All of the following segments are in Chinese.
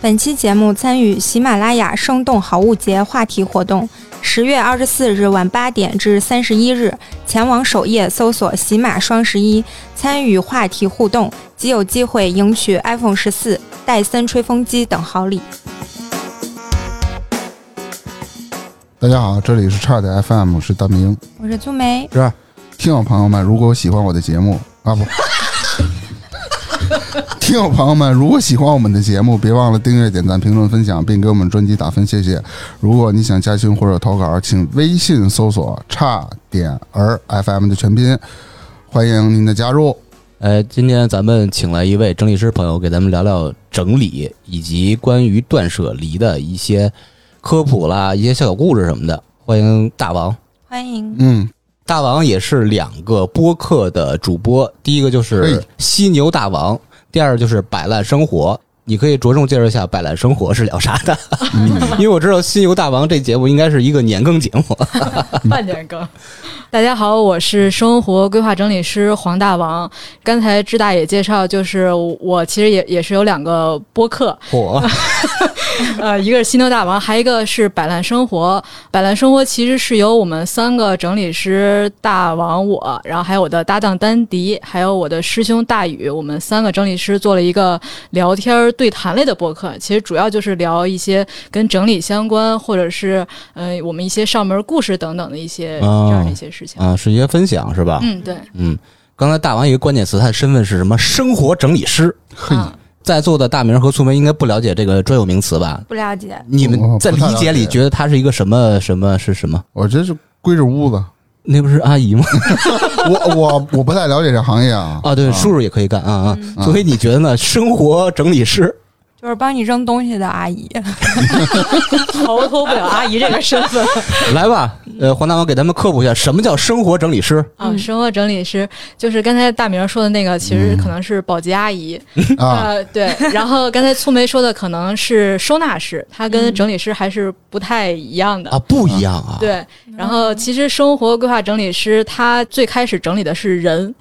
本期节目参与喜马拉雅生动好物节话题活动，十月二十四日晚八点至三十一日，前往首页搜索“喜马双十一”，参与话题互动，即有机会赢取 iPhone 十四、戴森吹风机等好礼。大家好，这里是差点 FM，我是大明。我是粗梅，是听友朋友们，如果喜欢我的节目啊不，听友朋友们，如果喜欢我们的节目，别忘了订阅、点赞、评论、分享，并给我们专辑打分，谢谢。如果你想加群或者投稿，请微信搜索“差点儿 FM” 的全拼，欢迎您的加入。呃，今天咱们请来一位整理师朋友，给咱们聊聊整理以及关于断舍离的一些科普啦，一些小小故事什么的。欢迎大王，欢迎。嗯，大王也是两个播客的主播，第一个就是嘿犀牛大王，第二就是摆烂生活。你可以着重介绍一下摆烂生活是聊啥的，因为我知道新游大王这节目应该是一个年更节目。半年更。大家好，我是生活规划整理师黄大王。刚才志大也介绍，就是我其实也也是有两个播客，嚯，呃，一个是新游大王，还一个是摆烂生活。摆烂生活其实是由我们三个整理师大王我，然后还有我的搭档丹迪，还有我的师兄大宇，我们三个整理师做了一个聊天儿对谈类的播客。其实主要就是聊一些跟整理相关，或者是呃我们一些上门故事等等的一些哦这样的一些事情。啊，是一些分享是吧？嗯，对，嗯，刚才大王一个关键词，他的身份是什么？生活整理师。嘿，啊在座的大明和苏梅应该不了解这个专有名词吧？不了解，你们在理解解里觉得它是一个什么什么是什么？我觉得是归着屋子，那不是阿姨吗？我我我不太了解这行业啊。啊，对，叔叔也可以干啊啊。所以你觉得呢？生活整理师就是帮你扔东西的阿姨。逃脱不了阿姨这个身份来吧，呃，黄大王给咱们科普一下，什么叫生活整理师？啊。生活整理师就是刚才大明说的那个，其实可能是保洁阿姨。啊，呃，对。然后刚才粗眉说的可能是收纳师，它跟整理师还是不太一样的。啊，不一样啊。对，然后其实生活规划整理师他最开始整理的是人，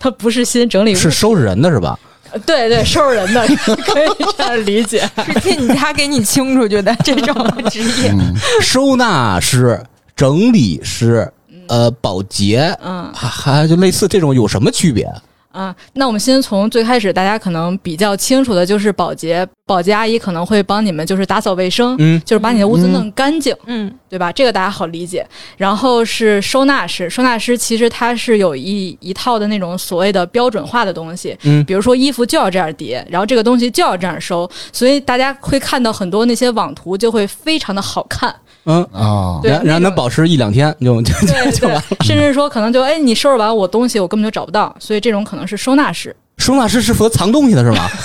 他不是新整理物是收拾人的是吧？对对收拾人的，可以这样理解。是进你家给你清出去的这种职业。嗯，收纳师、整理师、呃，保洁，嗯还还就类似这种有什么区别？啊，那我们先从最开始大家可能比较清楚的就是保洁，保洁阿姨可能会帮你们就是打扫卫生，嗯就是把你的屋子弄干净，嗯，对吧？这个大家好理解。然后是收纳师，收纳师其实它是有一一套的那种所谓的标准化的东西，嗯比如说衣服就要这样叠，然后这个东西就要这样收，所以大家会看到很多那些网图就会非常的好看，嗯，啊，对然然后能保持一两天就就就完了。，甚至说可能就哎你收拾完我东西我根本就找不到，所以这种可能是收纳师。收纳师是负责藏东西的是吗？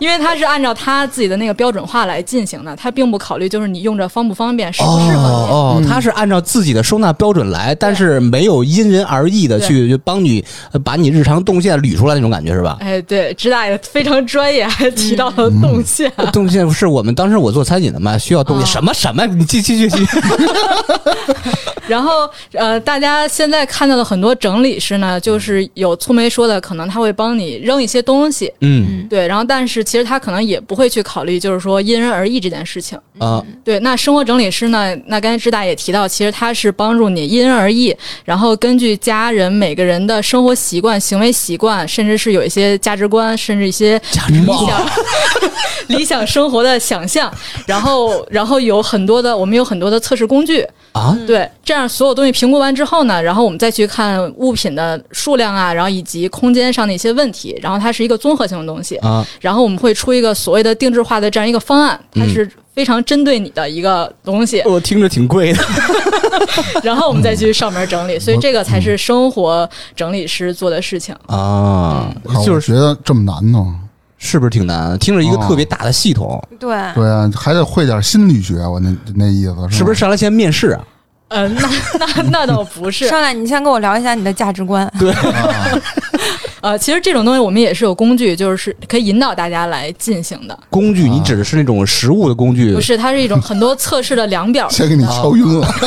因为他是按照他自己的那个标准化来进行的，他并不考虑就是你用着方不方便、适不适合你。哦哦，他是按照自己的收纳标准来，但是没有因人而异的去帮你呃把你日常动线捋出来那种感觉是吧？哎，对，直大也非常专业，还提到了动线。动线是我们当时我做餐饮的嘛，需要动线哦什么什么，你继继续继续。然后呃，大家现在看到的很多整理师呢，就是有粗眉说的，可能他会帮你扔一些东西。嗯对，然后但是其实他可能也不会去考虑，就是说因人而异这件事情。啊对，那生活整理师呢？那刚才志大也提到，其实他是帮助你因人而异，然后根据家人每个人的生活习惯、行为习惯，甚至是有一些价值观，甚至一些理想 理想生活的想象，然后然后有很多的，我们有很多的测试工具，啊对，这样所有东西评估完之后呢，然后我们再去看物品的数量啊，然后以及空间上的一些问题，然后它是一个综合性的东西，啊！然后我们会出一个所谓的定制化的这样一个方案，它是非常针对你的一个东西，我听着挺贵的。然后我们再去上门整理，所以这个才是生活整理师做的事情。啊，就是觉得这么难呢。是不是挺难？听着一个特别大的系统，对，对啊，还得会点心理学，我那那意思是不是？上来先面试啊？呃，那那那倒不是，上来你先跟我聊一下你的价值观。对啊 呃，其实这种东西我们也是有工具，就是可以引导大家来进行的，工具，你指的是那种实物的工具不？是，它是一种很多测试的量表。先给你敲晕了。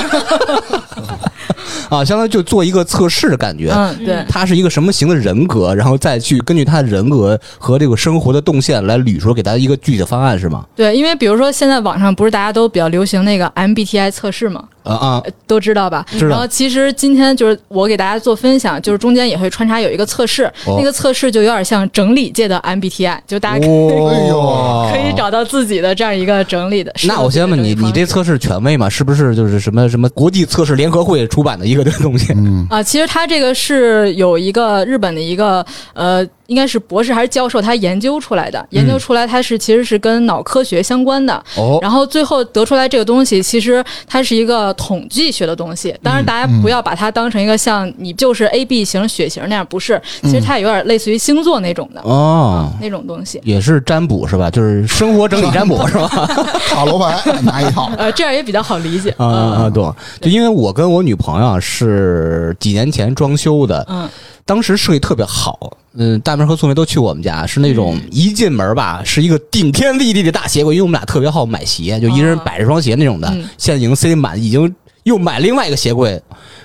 啊，相当于就做一个测试的感觉。嗯，对，他是一个什么型的人格，然后再去根据他的人格和这个生活的动线来捋出给他一个具体的方案，是吗？对，因为比如说现在网上不是大家都比较流行那个 MBTI 测试嘛，啊啊，呃都知道吧？知道然后其实今天就是我给大家做分享，就是中间也会穿插有一个测试，哦那个测试就有点像整理界的 MBTI，就大家可以、找到自己的这样一个整理的。那我先问你，你这测试权威吗？是不是就是什么什么国际测试联合会出版的一个东西？嗯，啊，其实它这个是有一个日本的一个呃，应该是博士还是教授，他研究出来的，研究出来它是其实是跟脑科学相关的。哦，然后最后得出来这个东西，其实它是一个统计学的东西。当然，大家不要把它当成一个像你就是 A B 型血型那样，不是。其实它有点类似于星座那种的、哦，那种东西。也是占卜是吧？就是生活整理占卜是吧？塔罗牌拿一套，呃，这样也比较好理解。啊啊啊！懂。就因为我跟我女朋友啊是几年前装修的，嗯当时设计特别好。嗯，大明和素梅都去过我们家，是那种一进门吧，是一个顶天立地的大鞋柜，因为我们俩特别好买鞋，就一人摆着双鞋那种的。嗯现在已经塞满，已经又买另外一个鞋柜，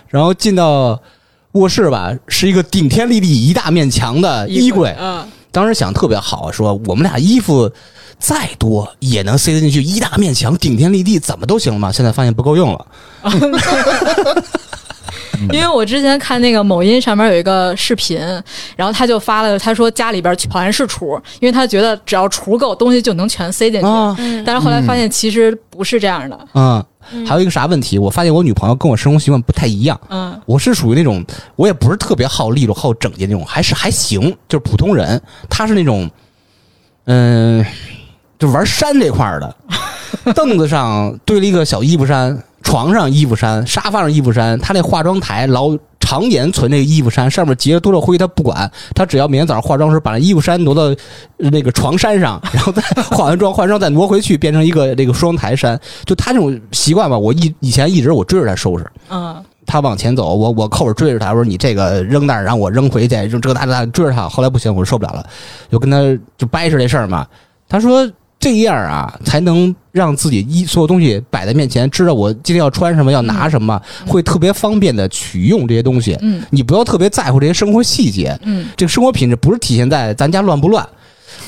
然后进到卧室吧，是一个顶天立地一大面墙的衣柜。嗯当时想特别好，说我们俩衣服再多也能塞得进去，一大面墙顶天立地，怎么都行了嘛。现在发现不够用了。因为我之前看那个某音上面有一个视频，然后他就发了，他说家里边全是橱，因为他觉得只要橱够，东西就能全塞进去。但是后来发现其实不是这样的。嗯，还有一个啥问题？我发现我女朋友跟我生活习惯不太一样。嗯我是属于那种，我也不是特别好利落、好整洁那种，还是还行，就是普通人。她是那种，嗯、就玩山这块的，凳子上堆了一个小衣服山，床上衣服衫，沙发上衣服衫。她那化妆台老常年存那个衣服衫，上面结了多少灰她不管，她只要每天早上化妆时把那衣服衫挪到呃那个床衫上，然后再化完妆，化完妆再挪回去，变成一个那个双台衫。就她这种习惯吧，我一以前一直我追着她收拾。嗯他往前走，我我扣着追着他，我说你这个扔那儿，让我扔回去，扔这个那那追着他。后来不行，我受不了了，就跟他就掰扯这事儿嘛。他说这样啊，才能让自己一所有东西摆在面前，知道我今天要穿什么，要拿什么，会特别方便的取用这些东西。嗯你不要特别在乎这些生活细节，嗯这个生活品质不是体现在咱家乱不乱。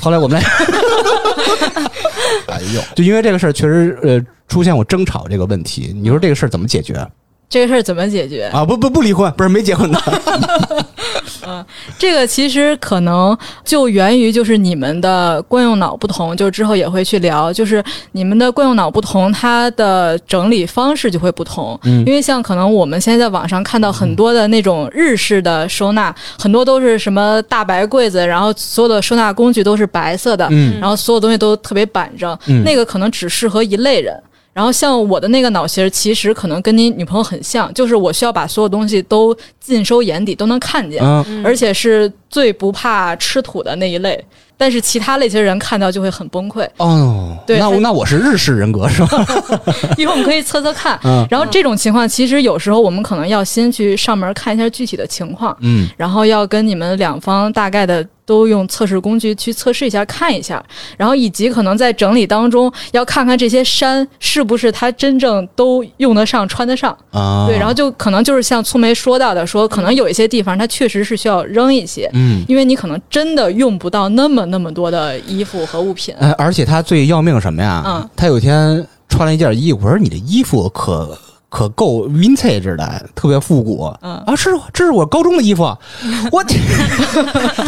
后来我们俩 哎呦，就因为这个事儿，确实呃出现过争吵这个问题。你说这个事儿怎么解决这个事儿怎么解决？啊？不不不离婚，不是没结婚的。这个其实可能就源于就是你们的惯用脑不同，就之后也会去聊，就是你们的惯用脑不同，它的整理方式就会不同。嗯因为像可能我们现在在网上看到很多的那种日式的收纳，很多都是什么大白柜子，然后所有的收纳工具都是白色的，嗯然后所有东西都特别板正，嗯那个可能只适合一类人。然后像我的那个脑型，其实可能跟你女朋友很像，就是我需要把所有东西都尽收眼底，都能看见。嗯而且是最不怕吃土的那一类。但是其他类型人看到就会很崩溃。哦，对那我那我是日式人格是吧？一会儿我们可以测测看。嗯然后这种情况，其实有时候我们可能要先去上门看一下具体的情况，嗯然后要跟你们两方大概的都用测试工具去测试一下，看一下，然后以及可能在整理当中要看看这些衫是不是它真正都用得上、穿得上。啊，对，然后就可能就是像粗梅说到的，说可能有一些地方它确实是需要扔一些，嗯。因为你可能真的用不到那么那么多的衣服和物品。呃，而且他最要命什么呀？嗯他有一天穿了一件衣服，我说你的衣服可可够 vintage 的，特别复古。嗯啊，是这是我高中的衣服，我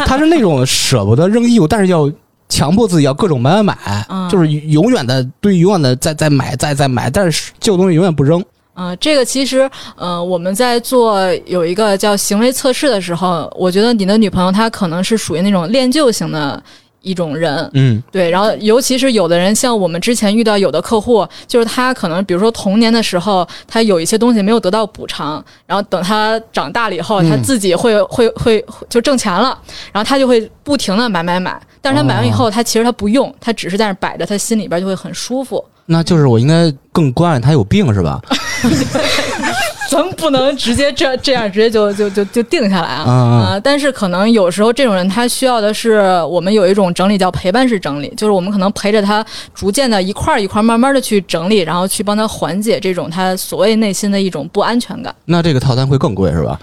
他是那种舍不得扔衣服，但是要强迫自己要各种买买买，嗯就是永远的对，永远的在在买在在买，但是旧东西永远不扔。嗯、这个其实，呃，我们在做有一个叫行为测试的时候，我觉得你的女朋友她可能是属于那种恋旧型的一种人，嗯。对，然后尤其是有的人，像我们之前遇到有的客户，就是他可能比如说童年的时候，他有一些东西没有得到补偿，然后等他长大了以后，他自己会、会会就挣钱了，然后他就会不停的买买买，但是他买完以后，他其实他不用，他只是在那儿摆着，他心里边就会很舒服。那就是我应该更关爱他有病是吧？咱们不能直接这这样直接就就就就定下来啊啊但是可能有时候这种人他需要的是我们有一种整理叫陪伴式整理，就是我们可能陪着他逐渐的一块儿一块儿慢慢的去整理，然后去帮他缓解这种他所谓内心的一种不安全感。那这个套餐会更贵是吧？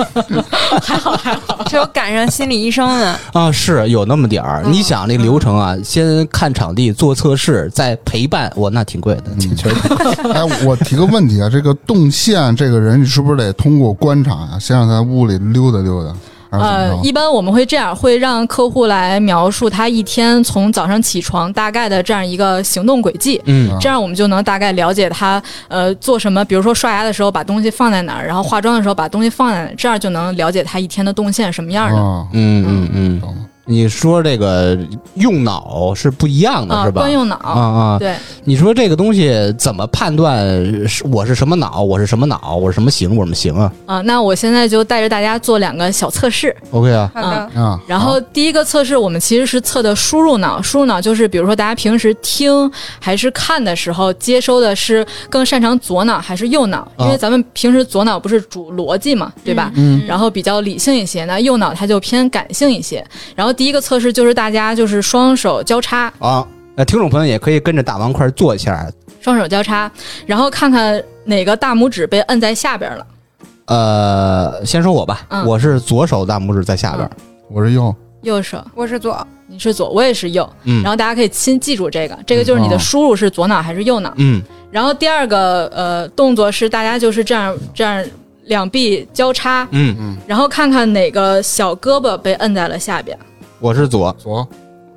只有赶上心理医生呢。啊，是有那么点儿。你想那流程啊，先看场地做测试，再陪伴，我那挺贵的，确实。哎，我提个问题啊，这个动线这个人，你是不是得通过观察啊、先让他屋里溜达溜达，呃，一般我们会这样，会让客户来描述他一天从早上起床大概的这样一个行动轨迹。嗯这样我们就能大概了解他呃做什么，比如说刷牙的时候把东西放在哪儿，然后化妆的时候把东西放在哪儿，这样就能了解他一天的动线什么样的。啊，嗯嗯嗯，懂了。你说这个用脑是不一样的，啊，是吧？惯用脑，啊啊，对，你说这个东西怎么判断是我是什么脑，我是什么脑，我是什么型，我什么型啊啊，那我现在就带着大家做两个小测试。？OK 啊，好的，啊，然后第一个测试，我们其实是测的输入脑。输入脑就是，比如说大家平时听还是看的时候，接收的是更擅长左脑还是右脑？因为咱们平时左脑不是主逻辑嘛，对吧？嗯，然后比较理性一些，那右脑它就偏感性一些。然后第一个测试就是大家就是双手交叉，啊，那听众朋友也可以跟着大王块儿做一下。双手交叉，然后看看哪个大拇指被摁在下边了。呃，先说我吧，嗯。我是左手大拇指在下边。儿，我是右，右手，我是左，你是左，我也是右。嗯。然后大家可以先记住这个，这个就是你的哦输入是左脑还是右脑。嗯。然后第二个呃动作是大家就是这样这样两臂交叉，嗯，然后看看哪个小胳膊被摁在了下边。我是左，左，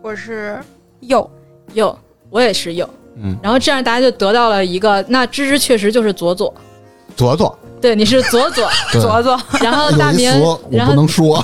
我是右，右，我也是右。嗯，然后这样大家就得到了一个，那芝芝确实就是左左，左左，对，你是左左。左左，然后大明词，我然后不能说，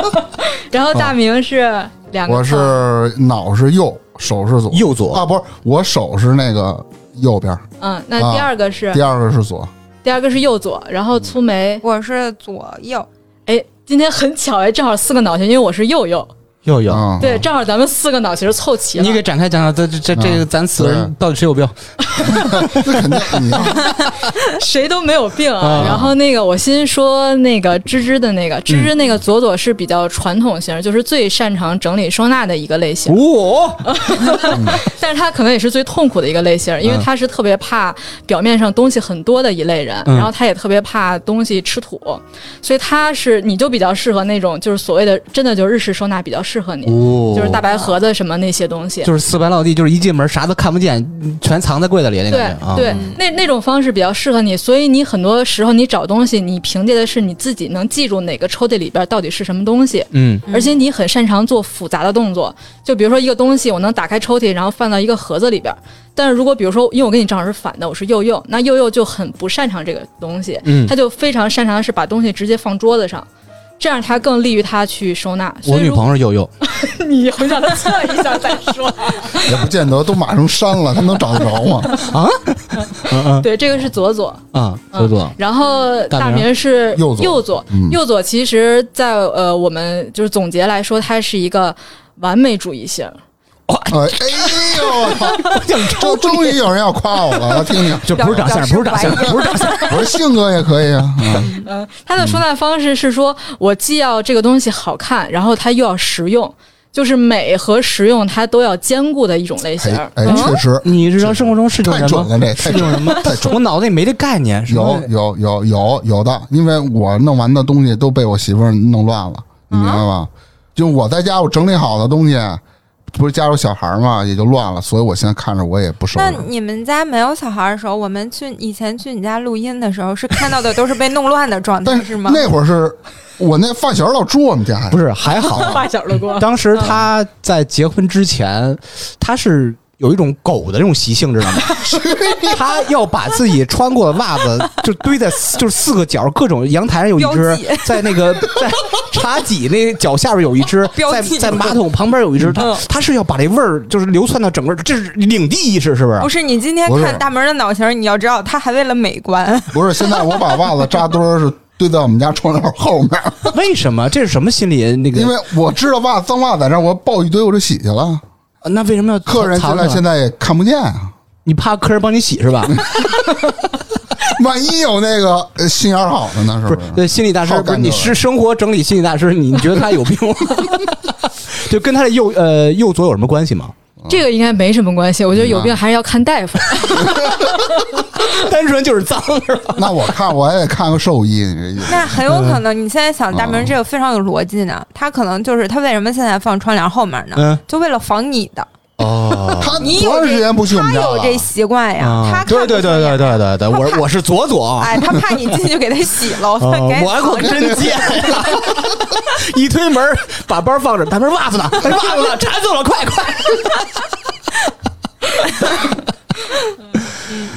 然后大明是两个我，是脑是右，手是左，右左啊，不是，我手是那个右边，嗯，那啊第二个是、第二个是左，第二个是右左，然后粗眉，我是左右，哎，今天很巧哎，正好四个脑型，因为我是右右，右右。啊，对，正好咱们四个脑其实凑齐了。你给展开讲讲，这这这这个咱四个人到底谁有病？那肯定你 谁都没有病啊。啊然后那个，我先说那个芝芝的那个，芝芝那个左左是比较传统型，就是最擅长整理收纳的一个类型，哦，但是他可能也是最痛苦的一个类型，因为他是特别怕表面上东西很多的一类人，嗯然后他也特别怕东西吃土，所以他是你就比较适合那种就是所谓的真的就是日式收纳比较适合你，哦就是大白盒子什么那些东西。就是四白落地，就是一进门啥都看不见，全藏在柜子里那对感觉啊。对，那那种方式比较适合你，所以你很多时候你找东西，你凭借的是你自己能记住哪个抽屉里边到底是什么东西，嗯而且你很擅长做复杂的动作。就比如说一个东西，我能打开抽屉，然后放到一个盒子里边。但是如果比如说，因为我跟你正好是反的，我是右右，那右右就很不擅长这个东西，嗯他就非常擅长的是把东西直接放桌子上。这样他更利于他去收纳。我女朋友是右右，友，你回让他测一下再说。也不见得都马成山了，他能找得着吗？啊嗯对，这个是左左，啊，左左，然后大大明明是右左右左，嗯右左其实在呃我们就是总结来说，它是一个完美主义型。哎哎呦，这终于有人要夸我了，我听听。就不是长相，不是长相，不是长相。我说性格也可以啊，嗯嗯，他的收纳方式是说，我既要这个东西好看，然后它又要实用，就是美和实用它都要兼顾的一种类型。哎哎，确实你日常生活中是这种人吗？太准了，这太准是这种人吗？太准我脑子里没这概念。什有有有有有的，因为我弄完的东西都被我媳妇儿弄乱了，你明白吧？就我在家我整理好的东西，不是家有小孩儿嘛，也就乱了，所以我现在看着我也不熟那。你们家没有小孩的时候，我们去以前去你家录音的时候，是看到的都是被弄乱的状态，但是吗？那会儿是我那发小老住我们家，不是还好，发小的过，当时他在结婚之前，他是有一种狗的那种习性，知道吗？他要把自己穿过的袜子就堆在 就是四个角，各种阳台上有一只，在那个 在茶几那脚下边有一只，在在马桶旁边有一只，他嗯他是要把这味儿就是流窜到整个，这是领地意识，是不是不？是你今天看大门的脑型，你要知道他还为了美观，不是现在我把袜子扎堆儿是堆在我们家窗帘后面，为什么？这是什么心理？那个因为我知道袜子脏袜子在那儿，我抱一堆我就洗去了。那为什么要客人进来藏起现在也看不见啊，你怕客人帮你洗是吧？万一有那个呃心眼儿好的呢，是不是？不是，对，心理大师不是你是生活整理心理大师，你你觉得他有病吗？就跟他的右呃右左有什么关系吗？这个应该没什么关系，我觉得有病还是要看大夫。单纯就是脏是吧？那我看我也得看个兽医，你这意思？那很有可能，你现在想大明这个非常有逻辑呢。他可能就是他为什么现在放窗帘后面呢？嗯，就为了防你的。哦，他你有多长时间不去我们家？他有这习惯呀，他对对对对。对对对，我我是左左，哎，他怕你进去给他洗了，我还给我藏着真贱呀！一推门，把包放着，大明袜子呢？哎袜子呢？馋死我了！快快！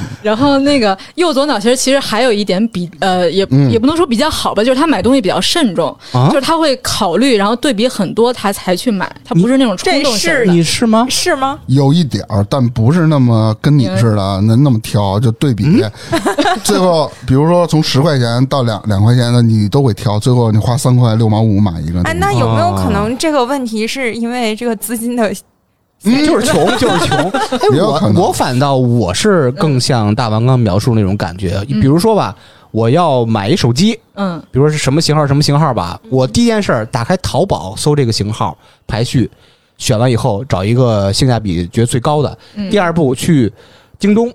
然后那个右左脑其实其实还有一点比呃也、嗯也不能说比较好吧，就是他买东西比较慎重，啊就是他会考虑，然后对比很多他才去买，他不是那种冲动型的。你是吗？是吗？有一点儿，但不是那么跟你似的那那么挑，就对比。嗯 最后，比如说从十块钱到两两块钱的，你都会挑。最后你花三块六毛五买一个。哎，那有没有可能这个问题是因为这个资金的？嗯，就是穷，就是穷。哎，我我反倒我是更像大王刚描述那种感觉。比如说吧，我要买一手机，嗯比如说是什么型号什么型号吧，我第一件事儿打开淘宝搜这个型号排序，选完以后找一个性价比觉得最高的。嗯第二步去京东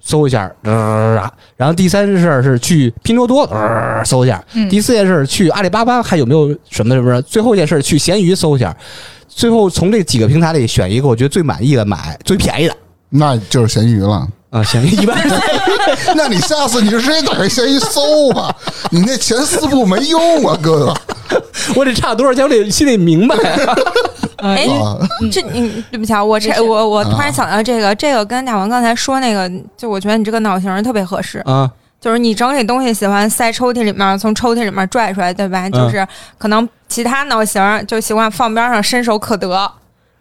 搜一下，呃然后第三件事儿是去拼多多、呃搜一下，嗯第四件事儿去阿里巴巴还有没有什么什么，最后一件事儿去闲鱼搜一下。最后从这几个平台里选一个我觉得最满意的买，最便宜的那就是咸鱼了。啊，咸鱼一般 那你下次你就直接打开闲鱼搜吧，你那前四步没用啊，哥哥 我得差多少钱，我得心里明白。哎，啊！这你对不起啊，我这我我突然想到这个，这个跟大王刚才说那个，就我觉得你这个脑型特别合适。啊，就是你整理东西喜欢塞抽屉里面，从抽屉里面拽出来，对吧？就是可能其他脑型儿就习惯放边上，伸手可得。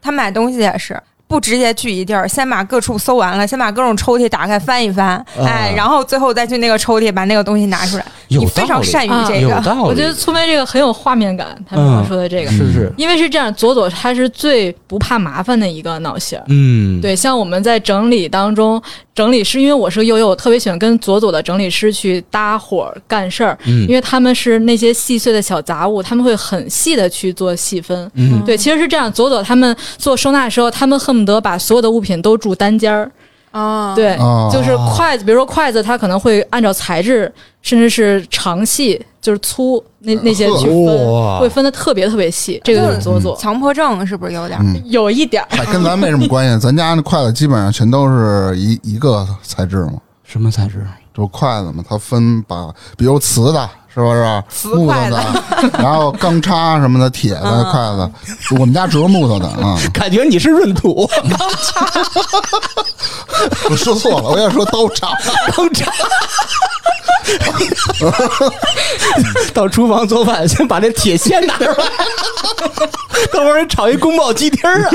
他买东西也是。不直接聚一地儿，先把各处搜完了，先把各种抽屉打开翻一翻，哎，然后最后再去那个抽屉把那个东西拿出来。有你非常善于啊这个。我觉得粗眉这个很有画面感，他们刚刚说的这个，是是，因为是这样，左左他是最不怕麻烦的一个脑型儿。嗯，对，像我们在整理当中，整理师，因为我是个悠悠，我特别喜欢跟左左的整理师去搭伙儿干事儿，嗯因为他们是那些细碎的小杂物，他们会很细的去做细分。嗯对，其实是这样，左左他们做收纳的时候，他们恨不得把所有的物品都住单间儿。啊，对，哦就是筷子，比如说筷子，它可能会按照材质，甚至是长细，就是粗那那些去哇分，会分的特别特别细。这个就是左左，强迫症是不是有点儿？嗯有一点跟咱没什么关系。咱家那筷子基本上全都是一一个材质嘛，什么材质？就是筷子嘛，它分把，比如瓷的，是不是？木头的，然后钢叉什么的，铁的筷子。我们家只有木头的啊。感觉你是闰土钢叉，我说错了，我要说刀叉。刚炸。到厨房做饭，先把这铁锨拿出来，等会儿炒一宫保鸡丁儿啊。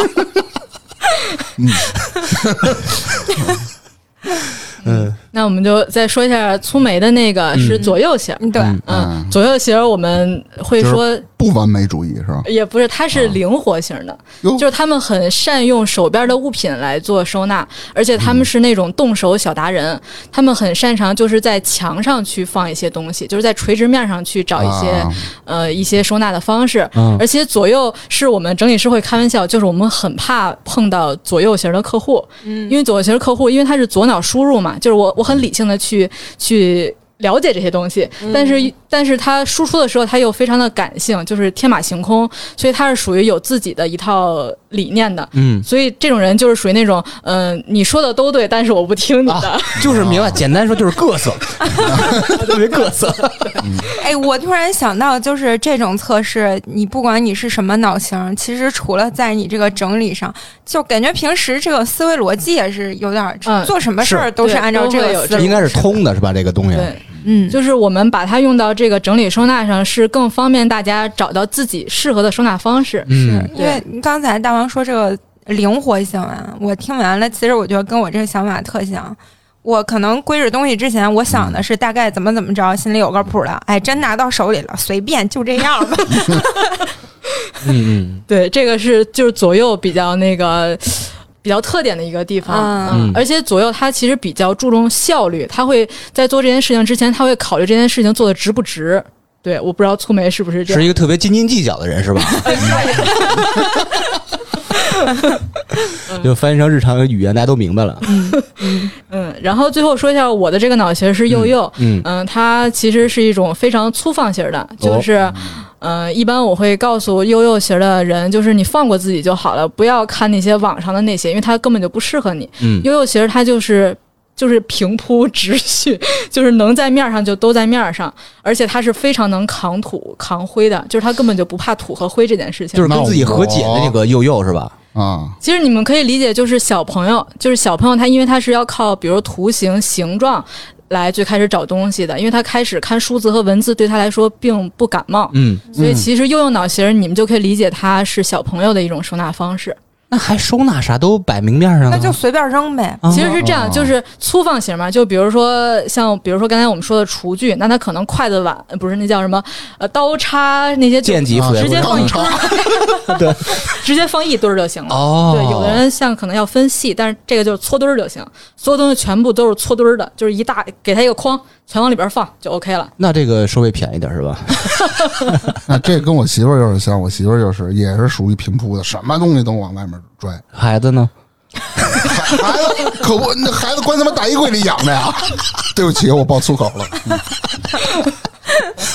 嗯那我们就再说一下粗眉的那个是左右型。嗯，对，嗯嗯，左右型我们会说，不完美主义是吧？也不是，它是灵活型的，哟。就是他们很善用手边的物品来做收纳，而且他们是那种动手小达人，他们很擅长就是在墙上去放一些东西，就是在垂直面上去找一些、啊。呃一些收纳的方式。嗯而且左右是我们整理师会开玩笑，就是我们很怕碰到左右型的客户，嗯。因为左右型客户，因为他是左脑输入嘛，就是我我很理性的去去了解这些东西，但是但是他输出的时候他又非常的感性，就是天马行空，所以他是属于有自己的一套理念的。嗯所以这种人就是属于那种，嗯、你说的都对，但是我不听你的。啊，就是明白，简单说就是各色，特别各色。哎，我突然想到，就是这种测试，你不管你是什么脑型，其实除了在你这个整理上，就感觉平时这个思维逻辑也是有点做什么事儿都是按照这个思路，应该是通的，是吧？这个东西，对，嗯，就是我们把它用到这个整理收纳上，是更方便大家找到自己适合的收纳方式。嗯因为刚才大王说这个灵活性啊，我听完了，其实我觉得跟我这个想法特像。我可能归置东西之前，我想的是大概怎么怎么着，心里有个谱了。哎，真拿到手里了，随便就这样吧。嗯嗯，对，这个是就是左右比较那个比较特点的一个地方。嗯而且左右他其实比较注重效率，他会在做这件事情之前，他会考虑这件事情做的值不值。对，我不知道粗眉是不是这样。是一个特别斤斤计较的人是吧？就翻译成日常语言，大家都明白了。嗯，然后最后说一下我的这个脑型是右右，嗯嗯，它其实是一种非常粗放型的，就是，嗯、一般我会告诉悠悠型的人，就是你放过自己就好了，不要看那些网上的那些，因为它根本就不适合你。嗯悠悠型它就是就是平铺直叙，就是能在面上就都在面上，而且它是非常能扛土扛灰的，就是它根本就不怕土和灰这件事情。就是跟自己和解的那个悠悠是吧？啊，其实你们可以理解，就是小朋友，就是小朋友他因为他是要靠比如图形、形状来最开始找东西的，因为他开始看数字和文字对他来说并不感冒，嗯，所以其实用用脑型你们就可以理解它是小朋友的一种收纳方式。那还收纳啥都摆明面上了，那就随便扔呗。啊其实是这样，哦就是粗放型嘛，就比如说像比如说刚才我们说的厨具，那它可能筷子碗呃不是那叫什么呃刀叉那些就剑直接放一钢堆儿，对，直接放一堆儿就行了。哦，对，有的人像可能要分细，但是这个就是搓堆儿就行，所有东西全部都是搓堆儿的，就是一大给他一个筐，全往里边放就 OK 了。那这个收费便宜点是吧？那这跟我媳妇儿有点像，我媳妇儿就是也是属于平铺的，什么东西都往外面拽。孩子呢？孩孩子可不，那孩子关他妈大衣柜里养的呀！对不起，我爆粗口了。嗯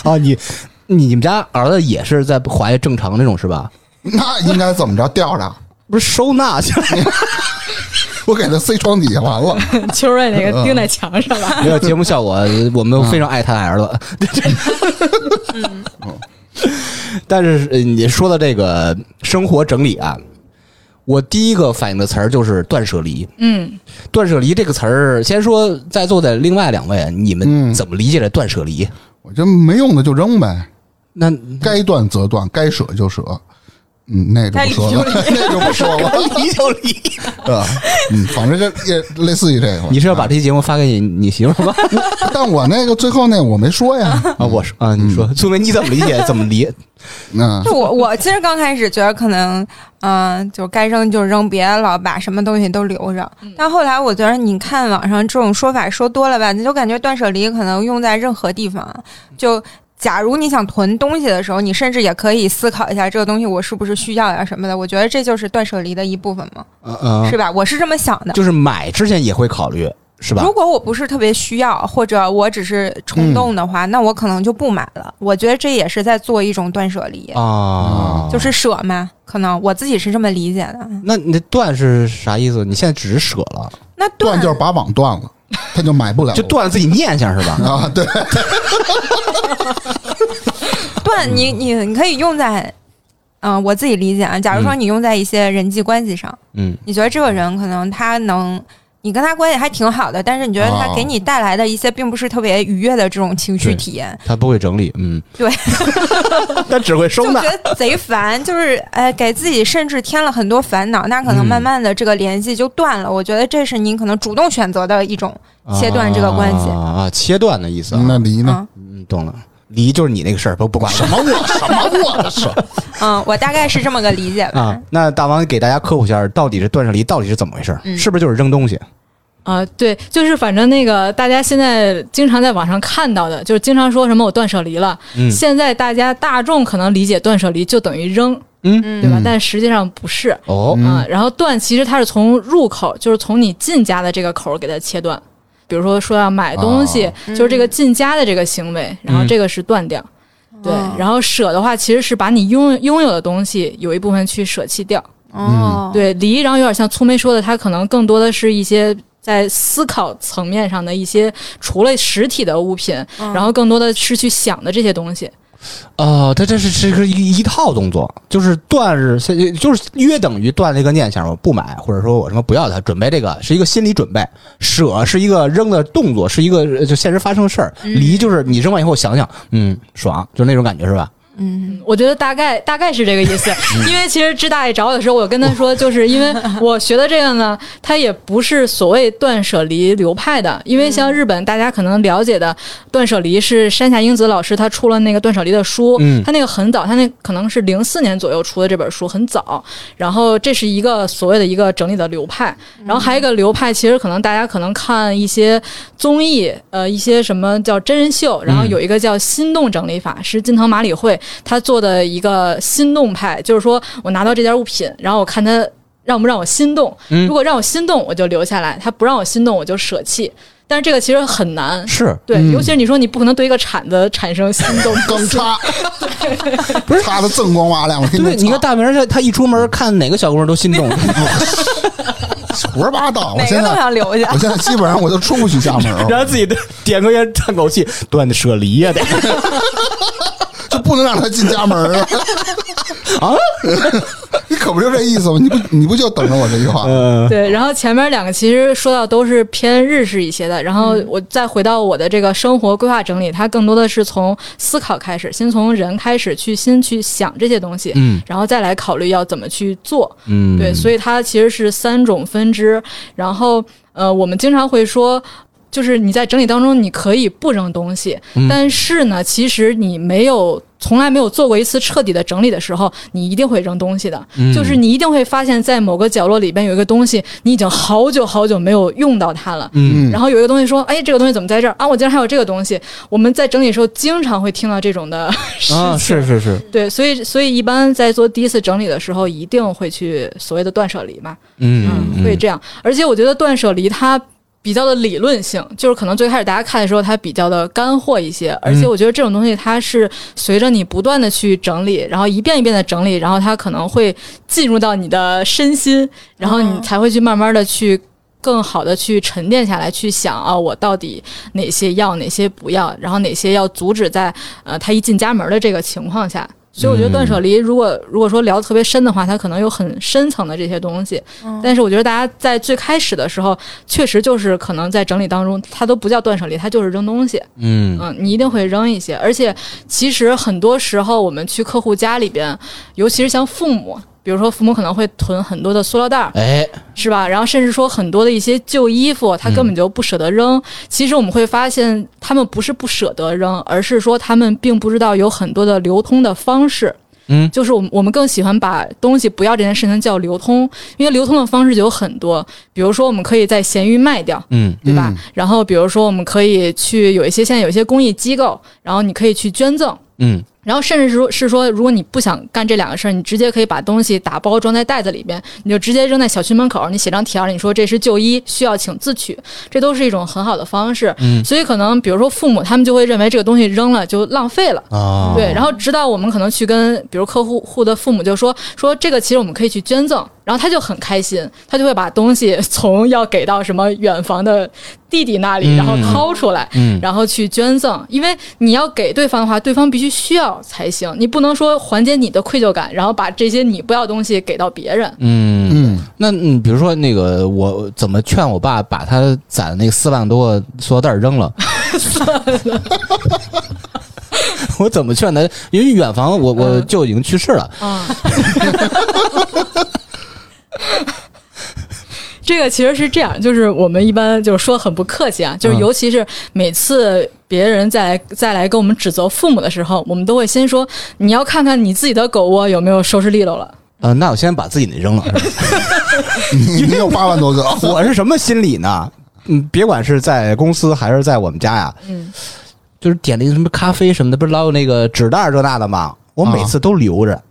啊，你你们家儿子也是在怀正常那种是吧？那应该怎么着吊着？不是收纳去了？我给他塞床底下完了。秋瑞那个钉在墙上了。没有节目效果，我们非常爱他的儿子。但是呃你说的这个生活整理啊，我第一个反应的词儿就是断舍离。嗯，断舍离这个词儿，先说在座的另外两位，你们嗯怎么理解这断舍离？我觉得没用的就扔呗，那该断则断，该舍就舍。嗯，那就不说了，那就不说了。离就离。啊，嗯，反正就也类似于这个。你是要把这期节目发给你你媳妇儿吗？但我那个最后那我没说呀。啊，我说啊，你说，苏梅你怎么理解？怎么理？那，我我其实刚开始觉得可能，嗯、就该扔就扔，别老把什么东西都留着。但后来我觉得，你看网上这种说法说多了吧，你就感觉断舍离可能用在任何地方。就假如你想囤东西的时候，你甚至也可以思考一下这个东西我是不是需要呀什么的。我觉得这就是断舍离的一部分嘛，嗯嗯，是吧？我是这么想的。就是买之前也会考虑，是吧如？果我不是特别需要，或者我只是冲动的话，那我可能就不买了。我觉得这也是在做一种断舍离，啊，就是舍嘛。可能我自己是这么理解的。那你这断是啥意思？你现在只是舍了，那断就是把网断了，他就买不了了。就断了自己念想是吧？啊，对，断，你你你可以用在，嗯、我自己理解啊。假如说你用在一些人际关系上，嗯，你觉得这个人可能他能，你跟他关系还挺好的，但是你觉得他哦给你带来的一些并不是特别愉悦的这种情绪体验，他不会整理，嗯，对，他只会收纳就觉。得贼烦，就是哎，给自己甚至添了很多烦恼，那可能嗯慢慢的这个联系就断了。我觉得这是您可能主动选择的一种切断这个关系。啊啊，切断的意思啊。那离呢？嗯嗯，懂了，离就是你那个事儿，不不管了什么我什么我的事？嗯，我大概是这么个理解吧。啊。那大王给大家科普一下，到底是断舍离到底是怎么回事？嗯是不是就是扔东西？啊、对，就是反正那个大家现在经常在网上看到的，就是经常说什么我断舍离了。嗯现在大家大众可能理解断舍离就等于扔，嗯嗯对吧？嗯但实际上不是。哦，嗯啊，然后断其实它是从入口，就是从你进家的这个口给它切断。比如说说要买东西，哦就是这个进家的这个行为，然后这个是断掉。对哦，然后舍的话，其实是把你拥拥有的东西有一部分去舍弃掉。哦，对，离，然后有点像粗眉说的，它可能更多的是一些在思考层面上的一些，除了实体的物品，嗯。然后更多的是去想的这些东西。哦，它这是是个一一套动作，就是断是就是约等于断了一个念想，我不买，或者说我什么不要它，准备这个是一个心理准备，舍是一个扔的动作，是一个呃就现实发生的事儿，嗯离就是你扔完以后想想，嗯，爽，就那种感觉是吧？嗯，我觉得大概大概是这个意思，因为其实支大爷找我的时候，我跟他说，就是因为 我学的这个呢，它也不是所谓断舍离流派的，因为像日本大家可能了解的断舍离是山下英子老师他出了那个断舍离的书，嗯。他那个很早，他那可能是零四年左右出的这本书，很早。然后这是一个所谓的一个整理的流派，然后还有一个流派，其实可能大家可能看一些综艺，呃，一些什么叫真人秀，然后有一个叫心动整理法，是金藤马里惠他做的一个心动派，就是说我拿到这件物品，然后我看它让不让我心动，嗯。如果让我心动，我就留下来；他不让我心动，我就舍弃。但是这个其实很难，是。对，嗯。尤其是你说你不可能对一个铲子产生心动，刚擦，不是。擦的锃光瓦亮，我给对，你看大明儿他他一出门看哪个小姑娘都心动，胡说八道。我哪个都现在想留下我。现在基本上我都出不去家门了，然后自己的点根烟叹口气，断的舍离呀得 就不能让他进家门啊！啊，你可不就这意思吗？你不你不就等着我这句话？嗯对，然后前面两个其实说到都是偏日式一些的，然后我再回到我的这个生活规划整理，它更多的是从思考开始，先从人开始去先去想这些东西，嗯然后再来考虑要怎么去做。嗯，对，所以它其实是三种分知。然后呃，我们经常会说。就是你在整理当中，你可以不扔东西，嗯但是呢，其实你没有从来没有做过一次彻底的整理的时候，你一定会扔东西的。嗯就是你一定会发现，在某个角落里边有一个东西，你已经好久好久没有用到它了。嗯然后有一个东西说：“哎，这个东西怎么在这儿啊？我竟然还有这个东西。”我们在整理的时候，经常会听到这种的 事情。啊，是是是，对，所以所以一般在做第一次整理的时候，一定会去所谓的断舍离嘛。嗯嗯，会这样。而且我觉得断舍离它比较的理论性，就是可能最开始大家看的时候，它比较的干货一些。而且我觉得这种东西它是随着你不断的去整理，然后一遍一遍的整理，然后它可能会进入到你的身心，然后你才会去慢慢的去。更好的去沉淀下来，去想啊，我到底哪些要，哪些不要，然后哪些要阻止在呃他一进家门的这个情况下。所以我觉得断舍离，如果如果说聊得特别深的话，它可能有很深层的这些东西。但是我觉得大家在最开始的时候，确实就是可能在整理当中，它都不叫断舍离，它就是扔东西。嗯嗯，你一定会扔一些。而且其实很多时候我们去客户家里边，尤其是像父母。比如说，父母可能会囤很多的塑料袋儿，哎，是吧？然后甚至说很多的一些旧衣服，他根本就不舍得扔。其实我们会发现，他们不是不舍得扔，而是说他们并不知道有很多的流通的方式。嗯就是我们我们更喜欢把东西不要这件事情叫流通，因为流通的方式就有很多。比如说，我们可以在闲鱼卖掉，嗯对吧？嗯然后比如说，我们可以去有一些现在有一些公益机构，然后你可以去捐赠。嗯然后甚至是说是说，如果你不想干这两个事儿，你直接可以把东西打包装在袋子里边，你就直接扔在小区门口，你写张条儿，你说这是旧衣，需要请自取，这都是一种很好的方式。嗯所以可能比如说父母他们就会认为这个东西扔了就浪费了。啊，对，然后直到我们可能去跟比如客户户的父母就说说这个其实我们可以去捐赠，然后他就很开心，他就会把东西从要给到什么远房的弟弟那里，嗯然后掏出来，嗯然后去捐赠，因为你要给对方的话，对方必须需要才行，你不能说缓解你的愧疚感，然后把这些你不要的东西给到别人。嗯嗯，那嗯，比如说那个，我怎么劝我爸把他攒的那个四万多个塑料袋儿扔了？我怎么劝他？因为远房我我舅已经去世了，啊。这个其实是这样，就是我们一般就是说很不客气啊，就是嗯尤其是每次别人再来再来跟我们指责父母的时候，我们都会先说你要看看你自己的狗窝有没有收拾利落了。呃，那我先把自己的扔了。是 吧 你你有八万多个，我是什么心理呢？嗯，别管是在公司还是在我们家呀，嗯，就是点那个什么咖啡什么的，不是老有那个纸袋儿这那的吗？我每次都留着，啊，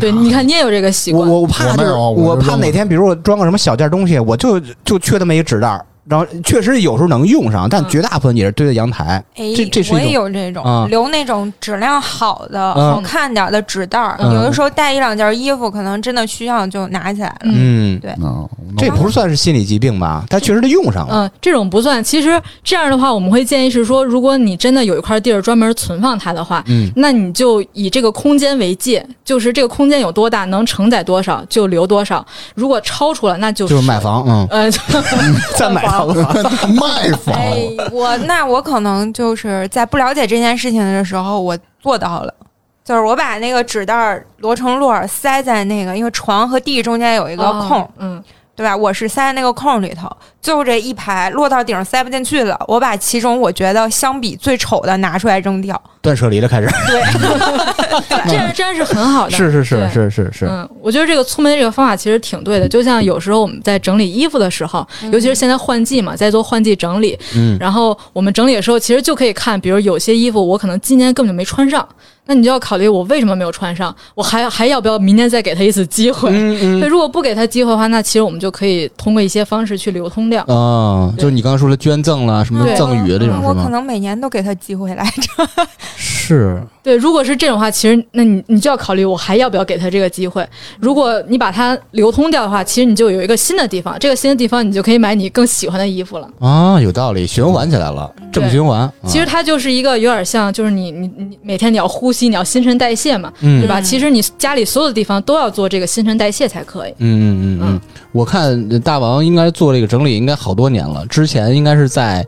对，你看你也有这个习惯，我我我怕就是我怕哪天比如我装个什么小件东西，我就就缺那么一个纸袋儿，然后确实有时候能用上，但嗯绝大部分也是堆在阳台。哎，这这是我也有这种、啊留那种质量好的、嗯好看点儿的纸袋儿，嗯有的时候带一两件衣服，可能真的需要就拿起来了。嗯，对嗯，这不算是心理疾病吧？它确实得用上了。嗯，这种不算。其实这样的话，我们会建议是说，如果你真的有一块地儿专门存放它的话，嗯那你就以这个空间为界，就是这个空间有多大，能承载多少就留多少。如果超出了，那就就是买房，嗯，呃，再买房。卖房，哎，我那我可能就是在不了解这件事情的时候，我做到了。就是我把那个纸袋儿摞成摞儿塞在那个，因为床和地中间有一个空，哦嗯，对吧？我是塞在那个空里头，最后这一排落到顶上塞不进去了，我把其中我觉得相比最丑的拿出来扔掉。断舍离了，开始。这样这样是很好的。是是是是是是，嗯，我觉得这个粗眉这个方法其实挺对的。就像有时候我们在整理衣服的时候，尤其是现在换季嘛，在做换季整理，嗯然后我们整理的时候，其实就可以看，比如有些衣服我可能今年根本就没穿上，那你就要考虑我为什么没有穿上，我还还要不要明天再给他一次机会？嗯对，如果不给他机会的话，那其实我们就可以通过一些方式去流通掉。啊，就是你刚刚说的捐赠啦，什么赠与这种我可？能每年都给他机会来着。是，对，如果是这种话，其实那你你就要考虑我还要不要给他这个机会。如果你把它流通掉的话，其实你就有一个新的地方，这个新的地方你就可以买你更喜欢的衣服了。啊，有道理，循环起来了，正循环。其实它就是一个有点像，就是你你你每天你要呼吸，你要新陈代谢嘛，嗯对吧？其实你家里所有的地方都要做这个新陈代谢才可以。嗯嗯嗯嗯，我看大王应该做这个整理应该好多年了，之前应该是在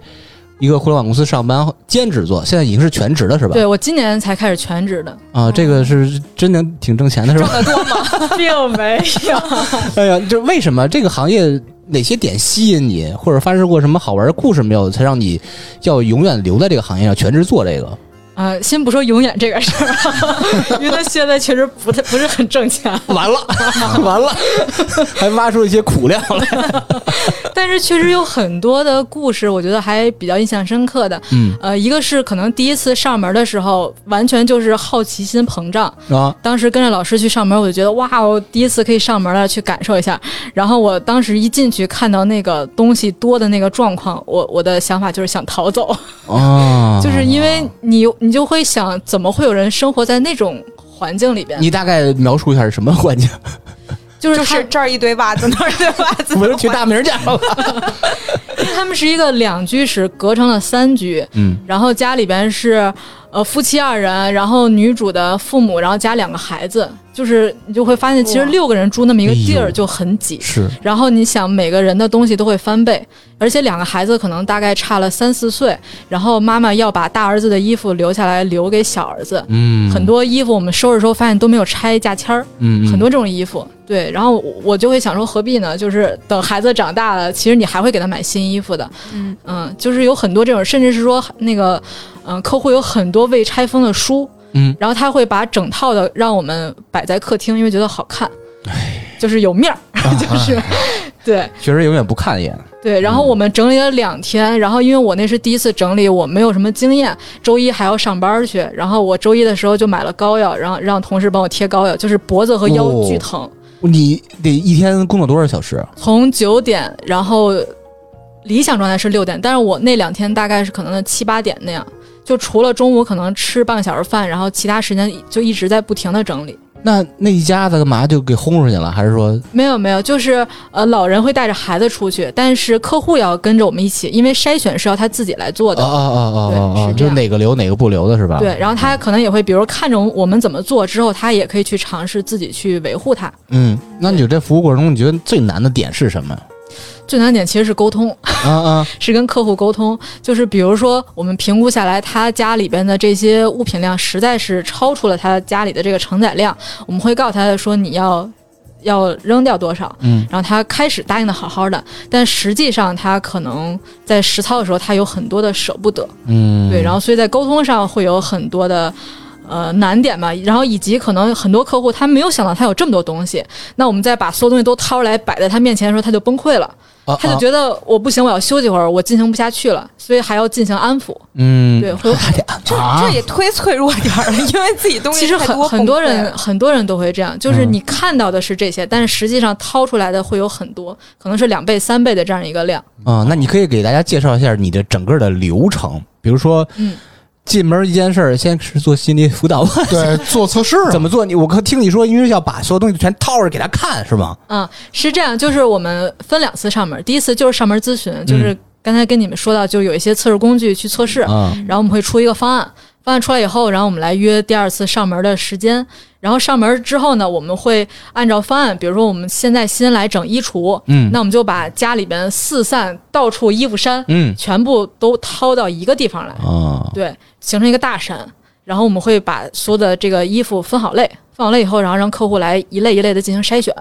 一个互联网公司上班兼职做，现在已经是全职了是吧？对我今年才开始全职的，啊，这个是真的挺挣钱的是吧？挣得多吗 并没有。哎呀，就为什么这个行业哪些点吸引你，或者发生过什么好玩的故事没有，才让你要永远留在这个行业上全职做这个？啊，先不说永远这个事儿，因为他现在确实不太不是很挣钱。完了，完了，还挖出一些苦料来。但是确实有很多的故事，我觉得还比较印象深刻的。嗯呃，一个是可能第一次上门的时候，完全就是好奇心膨胀。啊，当时跟着老师去上门，我就觉得哇，我第一次可以上门了，去感受一下。然后我当时一进去看到那个东西多的那个状况，我我的想法就是想逃走，哦，就是因为你你就会想，怎么会有人生活在那种环境里边？你大概描述一下是什么环境？就是就是这儿一堆袜子，那儿一堆袜子。我就去大名家了。因 为他们是一个两居室，隔成了三居，嗯然后家里边是呃夫妻二人，然后女主的父母，然后加两个孩子，就是你就会发现，其实六个人住那么一个地儿就很挤。是，然后你想，每个人的东西都会翻倍，而且两个孩子可能大概差了三四岁，然后妈妈要把大儿子的衣服留下来留给小儿子。嗯，很多衣服我们收拾的时候发现都没有拆价签儿，嗯，嗯很多这种衣服。对，然后我我就会想说，何必呢？就是等孩子长大了，其实你还会给他买新衣服的。嗯嗯，就是有很多这种，甚至是说那个，嗯、客户有很多未拆封的书，嗯，然后他会把整套的让我们摆在客厅，因为觉得好看，就是有面儿，就是对确实永远不看一眼。对。然后我们整理了两天，然后因为我那是第一次整理，我没有什么经验，周一还要上班去，然后我周一的时候就买了膏药，然后让同事帮我贴膏药，就是脖子和腰哦巨疼。你得一天工作多少小时？从九点，然后理想状态是六点，但是我那两天大概是可能七八点那样，就除了中午可能吃半个小时饭，然后其他时间就一直在不停的整理。那那一家子干嘛就给轰出去了？还是说没有没有，就是呃，老人会带着孩子出去，但是客户要跟着我们一起，因为筛选是要他自己来做的。哦哦哦哦是这样就哪个留哪个不留的是吧？对，然后他可能也会，比如看着我们怎么做之后，他也可以去尝试自己去维护它。嗯，那你这服务过程中，你觉得最难的点是什么？最难点其实是沟通，啊啊，是跟客户沟通，就是比如说我们评估下来，他家里边的这些物品量实在是超出了他家里的这个承载量，我们会告诉他说你要要扔掉多少，嗯，然后他开始答应的好好的，但实际上他可能在实操的时候，他有很多的舍不得，嗯，对，然后所以在沟通上会有很多的。呃，难点吧，然后以及可能很多客户他没有想到他有这么多东西，那我们再把所有东西都掏出来摆在他面前的时候，他就崩溃了。啊他就觉得我不行，我要休息会儿，我进行不下去了，所以还要进行安抚。嗯，对，会有还得安这啊。这也忒脆弱点儿了，因为自己东西其实很多很多人很多人都会这样，就是嗯。你看到的是这些，但是实际上掏出来的会有很多，可能是两倍、三倍的这样一个量。啊，那你可以给大家介绍一下你的整个的流程，比如说，嗯，进门一件事儿，先是做心理辅导，对，做测试啊怎么做？你我刚听你说，因为要把所有东西全掏着给他看，是吗？嗯，是这样，就是我们分两次上门，第一次就是上门咨询，就是刚才跟你们说到，就有一些测试工具去测试，啊，然后我们会出一个方案，方案出来以后，然后我们来约第二次上门的时间。然后上门之后呢，我们会按照方案，比如说我们现在新来整衣橱，嗯那我们就把家里边四散到处衣服山，嗯全部都掏到一个地方来，啊，对，形成一个大山。然后我们会把所有的这个衣服分好类，分好类以后，然后让客户来一类一类的进行筛选。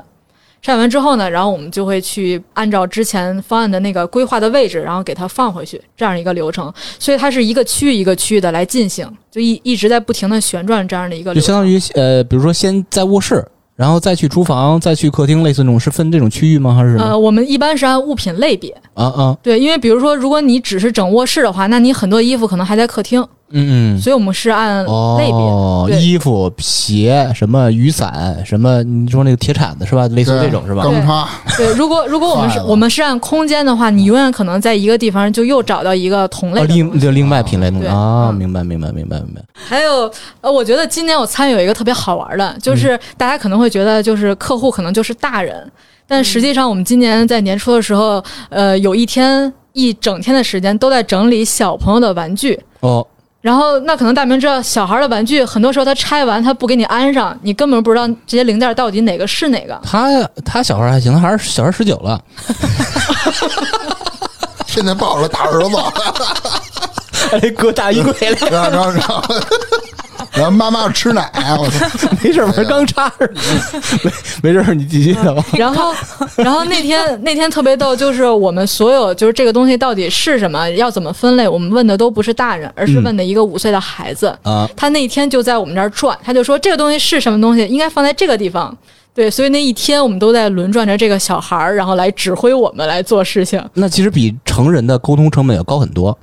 筛完之后呢，然后我们就会去按照之前方案的那个规划的位置，然后给它放回去，这样一个流程。所以它是一个区域一个区域的来进行，就一一直在不停的旋转这样的一个流程。就相当于呃，比如说先在卧室，然后再去厨房，再去客厅，类似这种是分这种区域吗？还是呃，我们一般是按物品类别，啊啊对，因为比如说，如果你只是整卧室的话，那你很多衣服可能还在客厅，嗯嗯所以我们是按类别。哦，衣服、鞋、什么雨伞、什么你说那个铁铲子是吧？类似于这种是吧？钢叉，对，如果如果我们是 我们是按空间的话，你永远可能在一个地方就又找到一个同类。另就另外品类东西啊，嗯明白明白明白明白。还有呃，我觉得今年我参与有一个特别好玩的，就是大家可能会觉得就是客户可能就是大人，但实际上我们今年在年初的时候，呃，有一天一整天的时间都在整理小朋友的玩具。哦，然后，那可能大明知道，小孩的玩具很多时候他拆完他不给你安上，你根本不知道这些零件到底哪个是哪个。他他小孩还行，他还是小孩十九了，现在抱着大儿子，还搁大衣柜里，然后然后然后妈妈要吃奶，我操，没事玩钢叉。没没事，你继续吧。然后，然后那天那天特别逗，就是我们所有就是这个东西到底是什么，要怎么分类，我们问的都不是大人，而是问的一个五岁的孩子。啊，他那一天就在我们这儿转，他就说这个东西是什么东西，应该放在这个地方。对，所以那一天我们都在轮转着这个小孩儿，然后来指挥我们来做事情。那其实比成人的沟通成本要高很多。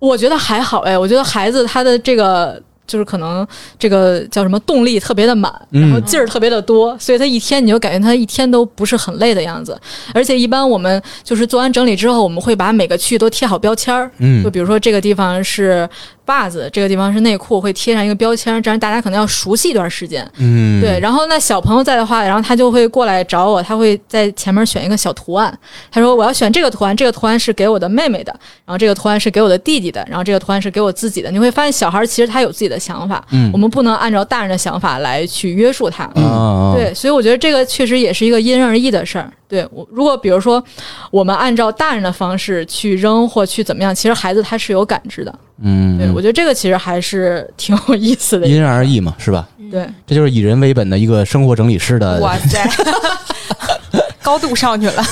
我觉得还好哎，我觉得孩子他的这个就是可能这个叫什么动力特别的满，嗯然后劲儿特别的多，所以他一天你就感觉他一天都不是很累的样子。而且一般我们就是做完整理之后，我们会把每个区域都贴好标签儿，嗯就比如说这个地方是袜子，这个地方是内裤，会贴上一个标签儿，这样大家可能要熟悉一段时间。嗯，对，然后那小朋友在的话，然后他就会过来找我，他会在前面选一个小图案。他说我要选这个图案，这个图案是给我的妹妹的，然后这个图案是给我的弟弟的，然后这个图案是给我自己的。你会发现小孩其实他有自己的想法，嗯我们不能按照大人的想法来去约束他。嗯，对，所以我觉得这个确实也是一个因人而异的事儿。对我，如果比如说我们按照大人的方式去扔或去怎么样，其实孩子他是有感知的。嗯，对我觉得这个其实还是 挺有意思的。因人而异嘛，是吧？对，这就是以人为本的一个生活整理师的。哇塞，高度上去了。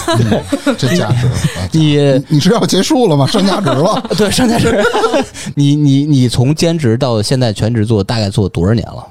这价值，你你是要结束了吗？上价值了？对上价值，你你你从兼职到现在全职做，大概做多少年了？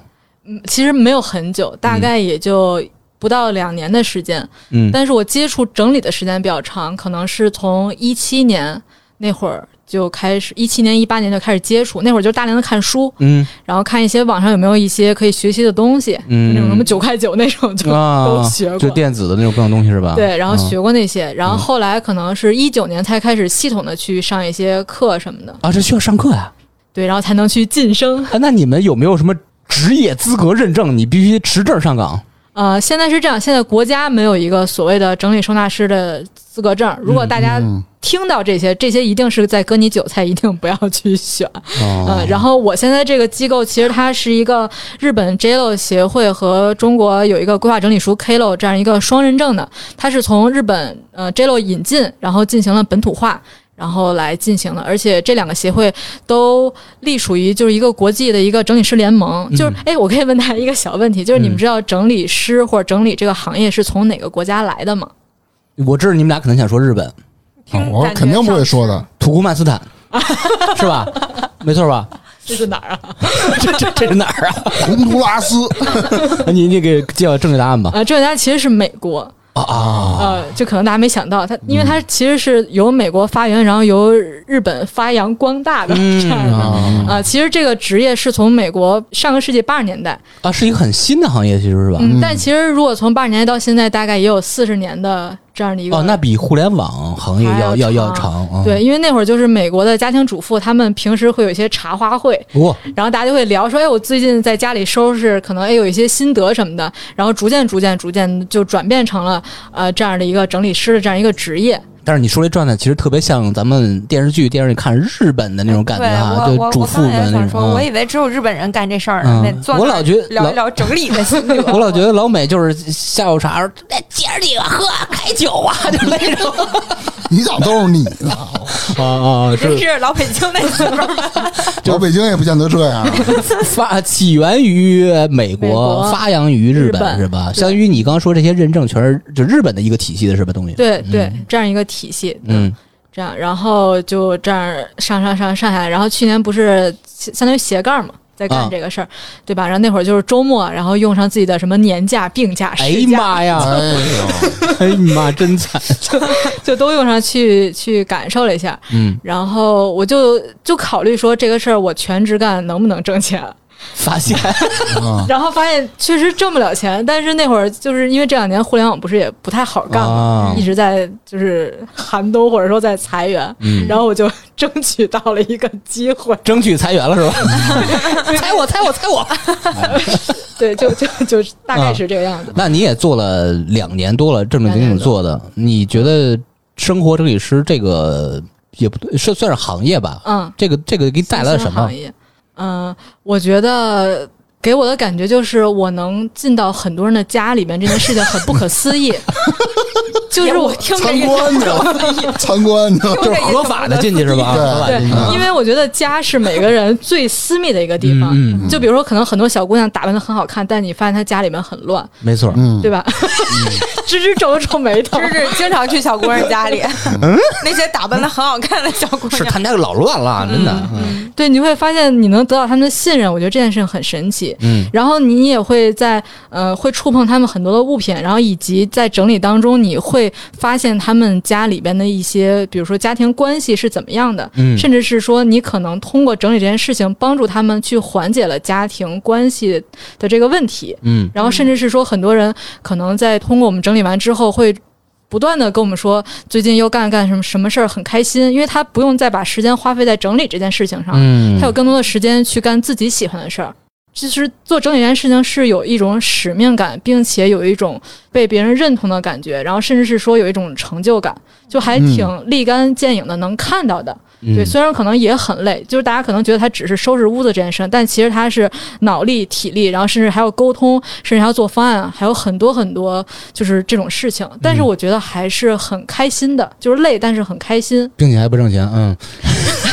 嗯其实没有很久，大概也就不到两年的时间。嗯但是我接触整理的时间比较长，可能是从一七年那会儿就开始，一七年一八年就开始接触，那会儿就大量的看书，嗯然后看一些网上有没有一些可以学习的东西，嗯，那种什么九块九那种就啊，都学过。就电子的那种各种东西是吧？对，然后嗯学过那些，然后后来可能是一九年才开始系统的去上一些课什么的，啊，这需要上课呀、对，然后才能去晋升。啊。那你们有没有什么职业资格认证？你必须持证上岗。呃，现在是这样，现在国家没有一个所谓的整理收纳师的资格证。如果大家嗯，听到这些，这些一定是在割你韭菜，一定不要去选。哦呃，然后我现在这个机构其实它是一个日本 JLO 协会和中国有一个规划整理书 KLO 这样一个双认证的，它是从日本呃 JLO 引进，然后进行了本土化。然后来进行的，而且这两个协会都隶属于就是一个国际的一个整理师联盟。就是，哎，我可以问大家一个小问题，就是你们知道整理师或者整理这个行业是从哪个国家来的吗？我知道你们俩可能想说日本啊我肯定不会说的。土库曼斯坦，是吧？没错吧？这是哪儿啊？这这这是哪儿啊？洪都拉斯，你你给介绍正确答案吧。啊，正确答案其实是美国。啊啊，呃，就可能大家没想到，它因为它其实是由美国发源，然后由日本发扬光大的嗯这样的。啊，啊，其实这个职业是从美国上个世纪八十年代，啊，是一个很新的行业，其实是吧？嗯，但其实如果从八十年代到现在，大概也有四十年的这样的一个。哦，那比互联网行业要要要要长。对，因为那会儿就是美国的家庭主妇，他们平时会有一些茶话会，哇，然后大家就会聊说，哎，我最近在家里收拾，可能哎有一些心得什么的，然后逐渐逐渐逐渐就转变成了呃这样的一个整理师的这样一个职业。但是你说这状态其实特别像咱们电视剧、电视里看日本的那种感觉对啊，就主妇们那种。我以为只有日本人干这事儿呢。我老觉得聊一聊整理的心理。我老觉得老美就是下午茶，说哎姐儿几个喝开酒啊，就那种 你咋都是你呢？啊啊，真是老北京那媳妇儿们，老北京也不见得这样。发起源于美国，发扬于日日本是吧？相当于你刚刚说这些认证，全是就日本的一个体系的是吧？东西。对对，这样一个体系。嗯这样，然后就这样上上上上下来，然后去年不是相当于斜杠嘛，在啊干这个事儿，对吧？然后那会儿就是周末，然后用上自己的什么年假、病假、假，呀妈呀！哎呀妈，真惨。就都用上去去感受了一下。嗯，然后我就就考虑说这个事儿我全职干能不能挣钱，发现啊，然后发现确实挣不了钱。但是那会儿就是因为这两年互联网不是也不太好干嘛，啊一直在就是寒冬或者说在裁员，嗯然后我就争取到了一个机会。争取裁员了是吧？裁我，裁我，裁我！对，就就就大概是这个样子。那你也做了两年多了，正正经经做的，你觉得生活整理师这个也不对，是算是行业吧？嗯，这个这个给你带来了什么？嗯，我觉得给我的感觉就是我能进到很多人的家里面，这件事情很不可思议。就是我听着参也观去了，参观去了。就是合法的进去是吧？对因为我觉得家是每个人最私密的一个地方。就比如说，可能很多小姑娘打扮的很好看，但你发现她家里面很乱，没错。嗯，对吧？芝芝皱了皱眉头，芝芝经常去小姑娘家里，那些打扮的很好看的小姑娘是娘，他们家老乱了，真的。嗯对，你会发现你能得到他们的信任，我觉得这件事情很神奇。嗯然后你也会在呃会触碰他们很多的物品，然后以及在整理当中，你会发现他们家里边的一些，比如说家庭关系是怎么样的，嗯甚至是说你可能通过整理这件事情，帮助他们去缓解了家庭关系的这个问题。嗯然后甚至是说，很多人可能在通过我们整理完之后会。不断的跟我们说，最近又干干什么什么事儿很开心，因为他不用再把时间花费在整理这件事情上，嗯，他有更多的时间去干自己喜欢的事儿。其实做整理这件事情是有一种使命感，并且有一种被别人认同的感觉，然后甚至是说有一种成就感，就还挺立竿见影的，能看到的。嗯对，虽然可能也很累，就是大家可能觉得他只是收拾屋子这件事，但其实他是脑力、体力，然后甚至还要沟通，甚至还要做方案，还有很多很多就是这种事情。但是我觉得还是很开心的，就是累，但是很开心。并且还不挣钱。嗯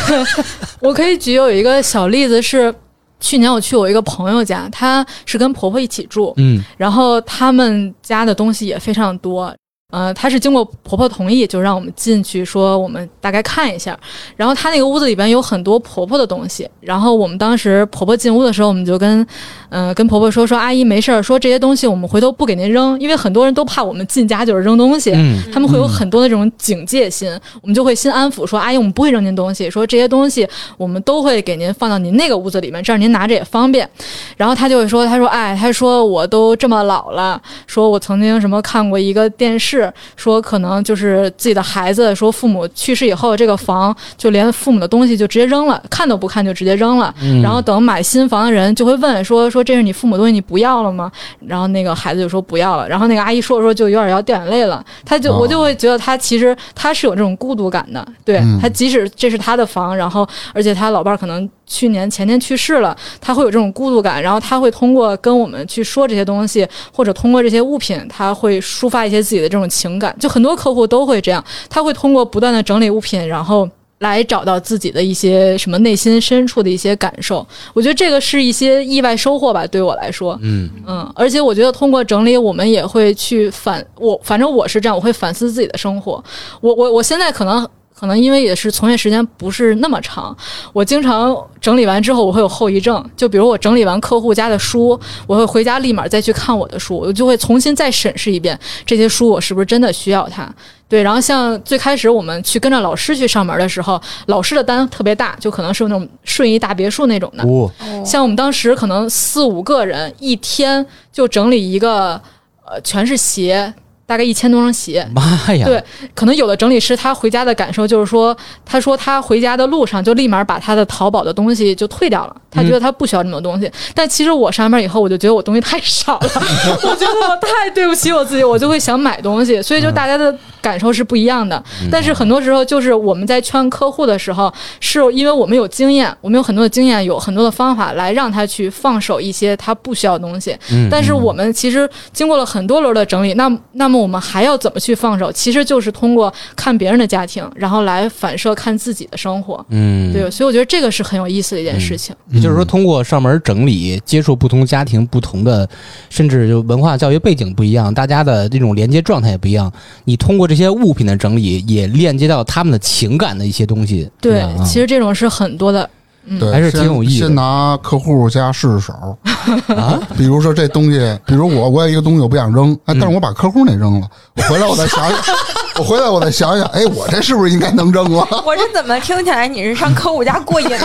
我可以举有一个小例子是。去年我去我一个朋友家，她是跟婆婆一起住，嗯然后他们家的东西也非常多。呃，她是经过婆婆同意，就让我们进去，说我们大概看一下。然后她那个屋子里边有很多婆婆的东西。然后我们当时婆婆进屋的时候，我们就跟，呃，跟婆婆说说阿姨没事儿，说这些东西我们回头不给您扔，因为很多人都怕我们进家就是扔东西。嗯他们会有很多的这种警戒心，我们就会心安抚说：“阿姨，我们不会扔您东西，说这些东西我们都会给您放到您那个屋子里面，这样您拿着也方便。”然后他就会说：“他说，哎，他说我都这么老了，说我曾经什么看过一个电视，说可能就是自己的孩子说父母去世以后，这个房就连父母的东西就直接扔了，看都不看就直接扔了。嗯然后等买新房的人就会问说说这是你父母的东西，你不要了吗？然后那个孩子就说不要了，然后那个阿姨说着说着就有点要掉眼泪了，他就哦我就会觉得他其实他是有这种孤独感的，对嗯。他即使这是他的房，然后而且他老伴儿可能去年前年去世了，他会有这种孤独感，然后他会通过跟我们去说这些东西，或者通过这些物品，他会抒发一些自己的这种情感，就很多客户都会这样，他会通过不断的整理物品，然后。来找到自己的一些什么内心深处的一些感受，我觉得这个是一些意外收获吧，对我来说，嗯嗯，而且我觉得通过整理，我们也会去反我，反正我是这样，我会反思自己的生活。我我我现在可能可能因为也是从业时间不是那么长，我经常整理完之后我会有后遗症，就比如我整理完客户家的书，我会回家立马再去看我的书，我就会重新再审视一遍这些书我是不是真的需要它。对，然后像最开始我们去跟着老师去上门的时候，老师的单特别大，就可能是那种顺义大别墅那种的。哦像我们当时可能四五个人，一天就整理一个，呃，全是鞋，大概一千多双鞋。妈呀！对可能有的整理师他回家的感受就是说，他说他回家的路上就立马把他的淘宝的东西就退掉了，他觉得他不需要这么多东西。但其实我上班以后，我就觉得我东西太少了，我觉得我太对不起我自己，我就会想买东西。所以就大家的感受是不一样的。嗯但是很多时候，就是我们在劝客户的时候，是因为我们有经验，我们有很多的经验，有很多的方法来让他去放手一些他不需要的东西。嗯但是我们其实经过了很多轮的整理，那那么我们还要怎么去放手？其实就是通过看别人的家庭，然后来反射看自己的生活。嗯，对，所以我觉得这个是很有意思的一件事情。也就是说，通过上门整理，接触不同家庭、不同的，甚至就文化教育背景不一样，大家的这种连接状态也不一样。你通过这些物品的整理，也链接到他们的情感的一些东西。对其实这种是很多的。嗯对，还是挺有意思的先先拿客户家试试手，啊，比如说这东西，比如我我有一个东西我不想扔，哎，但是我把客户那扔了，我回来我再想想，我回来我再想想，哎，我这是不是应该能扔了？我这怎么听起来你是上客户家过瘾呢？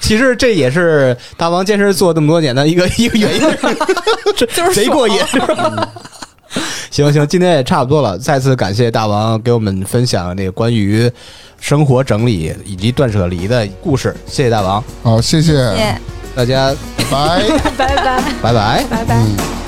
其实这也是大王健身做这么多年的一个一个原因，就是贼过瘾，是吧？行行，今天也差不多了，再次感谢大王给我们分享那个关于生活整理以及断舍离的故事，谢谢大王，好，谢谢，谢谢大家拜拜。拜拜。拜拜。拜拜。嗯。